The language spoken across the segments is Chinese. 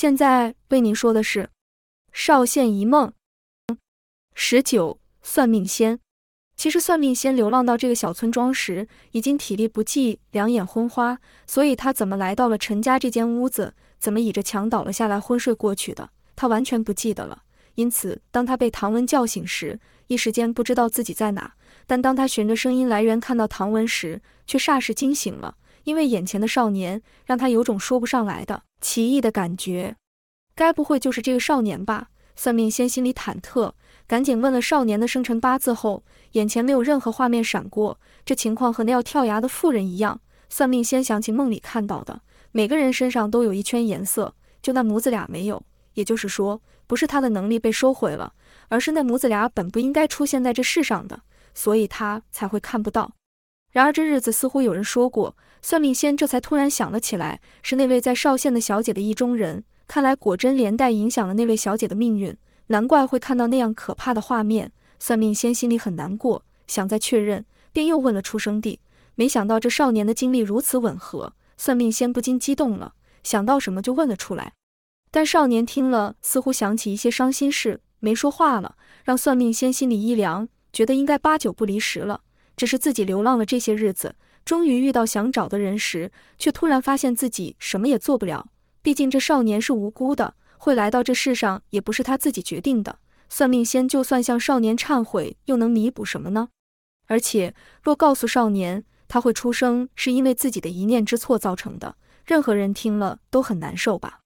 现在为您说的是《少县一梦》十九算命仙。其实算命仙流浪到这个小村庄时，已经体力不济，两眼昏花，所以他怎么来到了陈家这间屋子，怎么倚着墙倒了下来昏睡过去的，他完全不记得了。因此，当他被唐文叫醒时，一时间不知道自己在哪。但当他循着声音来源看到唐文时，却霎时惊醒了，因为眼前的少年让他有种说不上来的奇异的感觉。该不会就是这个少年吧？算命仙心里忐忑。赶紧问了少年的生辰八字后，眼前没有任何画面闪过。这情况和那要跳崖的妇人一样。算命先想起梦里看到的，每个人身上都有一圈颜色，就那母子俩没有。也就是说，不是他的能力被收回了，而是那母子俩本不应该出现在这世上的，所以他才会看不到。然而这日子似乎有人说过，算命仙这才突然想了起来，是那位在少县的小姐的意中人。看来果真连带影响了那位小姐的命运。难怪会看到那样可怕的画面，算命仙心里很难过，想再确认，便又问了出生地。没想到这少年的经历如此吻合，算命仙不禁激动了，想到什么就问了出来。但少年听了，似乎想起一些伤心事，没说话了，让算命仙心里一凉，觉得应该八九不离十了。只是自己流浪了这些日子，终于遇到想找的人时，却突然发现自己什么也做不了。毕竟这少年是无辜的。会来到这世上也不是他自己决定的。算命仙就算向少年忏悔，又能弥补什么呢？而且若告诉少年他会出生是因为自己的一念之错造成的，任何人听了都很难受吧？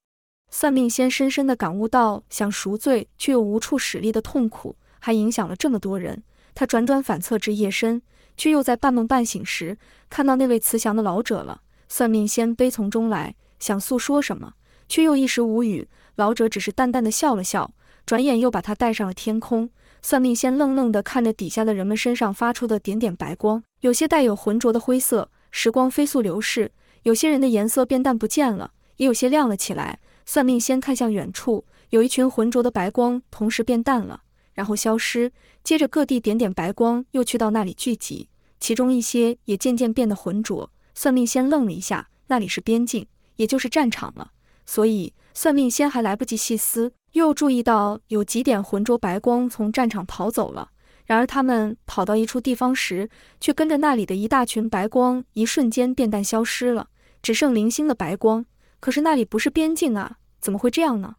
算命仙深深地感悟到想赎罪却又无处使力的痛苦，还影响了这么多人。他辗转反侧至夜深，却又在半梦半醒时看到那位慈祥的老者了。算命仙悲从中来，想诉说什么，却又一时无语。老者只是淡淡的笑了笑，转眼又把他带上了天空。算命仙愣愣地看着底下的人们身上发出的点点白光，有些带有浑浊的灰色。时光飞速流逝，有些人的颜色变淡不见了，也有些亮了起来。算命仙看向远处，有一群浑浊的白光同时变淡了，然后消失。接着各地点点白光又去到那里聚集，其中一些也渐渐变得浑浊。算命仙愣了一下，那里是边境，也就是战场了，所以。算命仙还来不及细思，又注意到有几点浑浊白光从战场跑走了。然而他们跑到一处地方时，却跟着那里的一大群白光一瞬间变淡消失了，只剩零星的白光。可是那里不是边境啊，怎么会这样呢？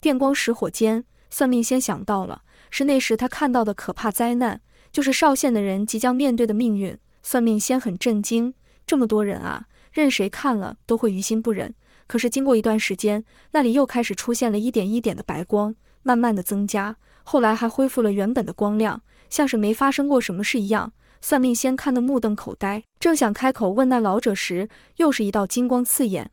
电光石火间，算命仙想到了，是那时他看到的可怕灾难，就是少县的人即将面对的命运。算命仙很震惊，这么多人啊，任谁看了都会于心不忍。可是经过一段时间，那里又开始出现了一点一点的白光，慢慢的增加，后来还恢复了原本的光亮，像是没发生过什么事一样。算命仙看得目瞪口呆，正想开口问那老者时，又是一道金光刺眼。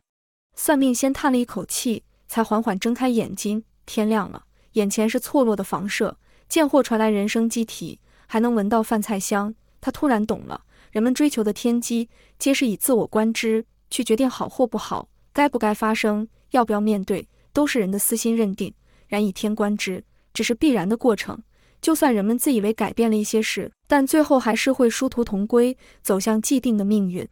算命仙叹了一口气，才缓缓睁开眼睛。天亮了，眼前是错落的房舍，贱货传来人声鸡啼，还能闻到饭菜香。他突然懂了，人们追求的天机，皆是以自我观之去决定好或不好。该不该发生，要不要面对，都是人的私心认定。然以天观之，只是必然的过程。就算人们自以为改变了一些事，但最后还是会殊途同归，走向既定的命运。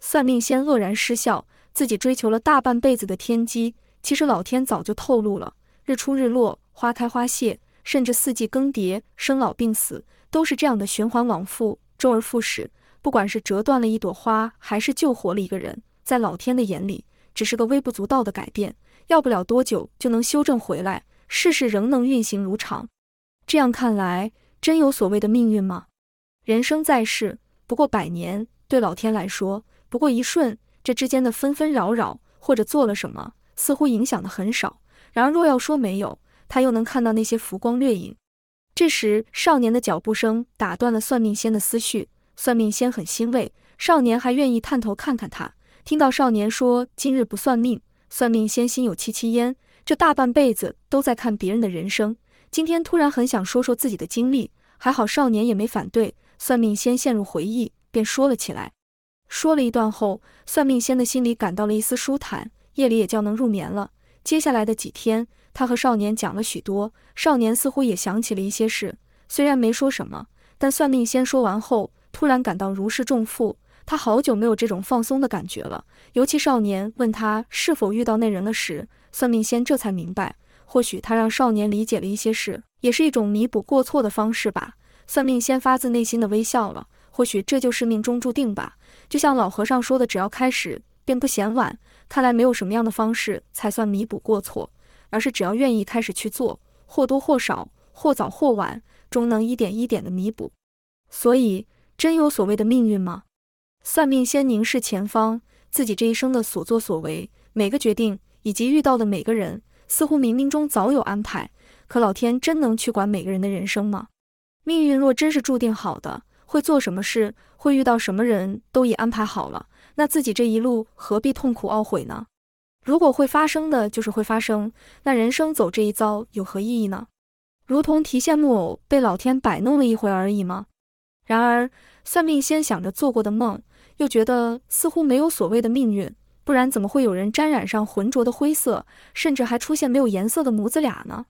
算命先愕然失笑，自己追求了大半辈子的天机，其实老天早就透露了。日出日落，花开花谢，甚至四季更迭，生老病死，都是这样的循环往复，周而复始。不管是折断了一朵花，还是救活了一个人，在老天的眼里。只是个微不足道的改变，要不了多久就能修正回来，世事仍能运行如常。这样看来，真有所谓的命运吗？人生在世不过百年，对老天来说不过一瞬，这之间的纷纷扰扰，或者做了什么，似乎影响的很少。然而若要说没有，他又能看到那些浮光掠影。这时，少年的脚步声打断了算命仙的思绪。算命仙很欣慰，少年还愿意探头看看他。听到少年说今日不算命，算命仙心有戚戚焉。这大半辈子都在看别人的人生，今天突然很想说说自己的经历，还好少年也没反对。算命仙陷入回忆，便说了起来。说了一段后，算命仙的心里感到了一丝舒坦，夜里也较能入眠了。接下来的几天，他和少年讲了许多，少年似乎也想起了一些事，虽然没说什么，但算命仙说完后，突然感到如释重负。他好久没有这种放松的感觉了，尤其少年问他是否遇到那人了时，算命仙这才明白，或许他让少年理解了一些事，也是一种弥补过错的方式吧。算命仙发自内心的微笑了，或许这就是命中注定吧。就像老和尚说的，只要开始，便不嫌晚。看来没有什么样的方式才算弥补过错，而是只要愿意开始去做，或多或少，或早或晚，终能一点一点的弥补。所以，真有所谓的命运吗？算命先凝视前方，自己这一生的所作所为，每个决定以及遇到的每个人，似乎冥冥中早有安排。可老天真能去管每个人的人生吗？命运若真是注定好的，会做什么事，会遇到什么人都已安排好了。那自己这一路何必痛苦懊悔呢？如果会发生的就是会发生，那人生走这一遭有何意义呢？如同提线木偶被老天摆弄了一回而已吗？然而算命先想着做过的梦，又觉得似乎没有所谓的命运，不然怎么会有人沾染上浑浊的灰色，甚至还出现没有颜色的母子俩呢？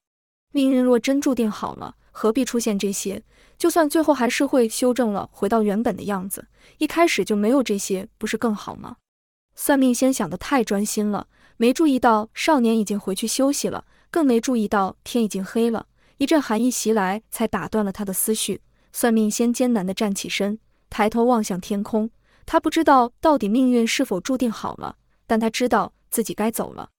命运若真注定好了，何必出现这些？就算最后还是会修正了，回到原本的样子，一开始就没有这些，不是更好吗？算命先想得太专心了，没注意到少年已经回去休息了，更没注意到天已经黑了。一阵寒意袭来，才打断了他的思绪。算命先艰难地站起身，抬头望向天空。他不知道到底命运是否注定好了，但他知道自己该走了。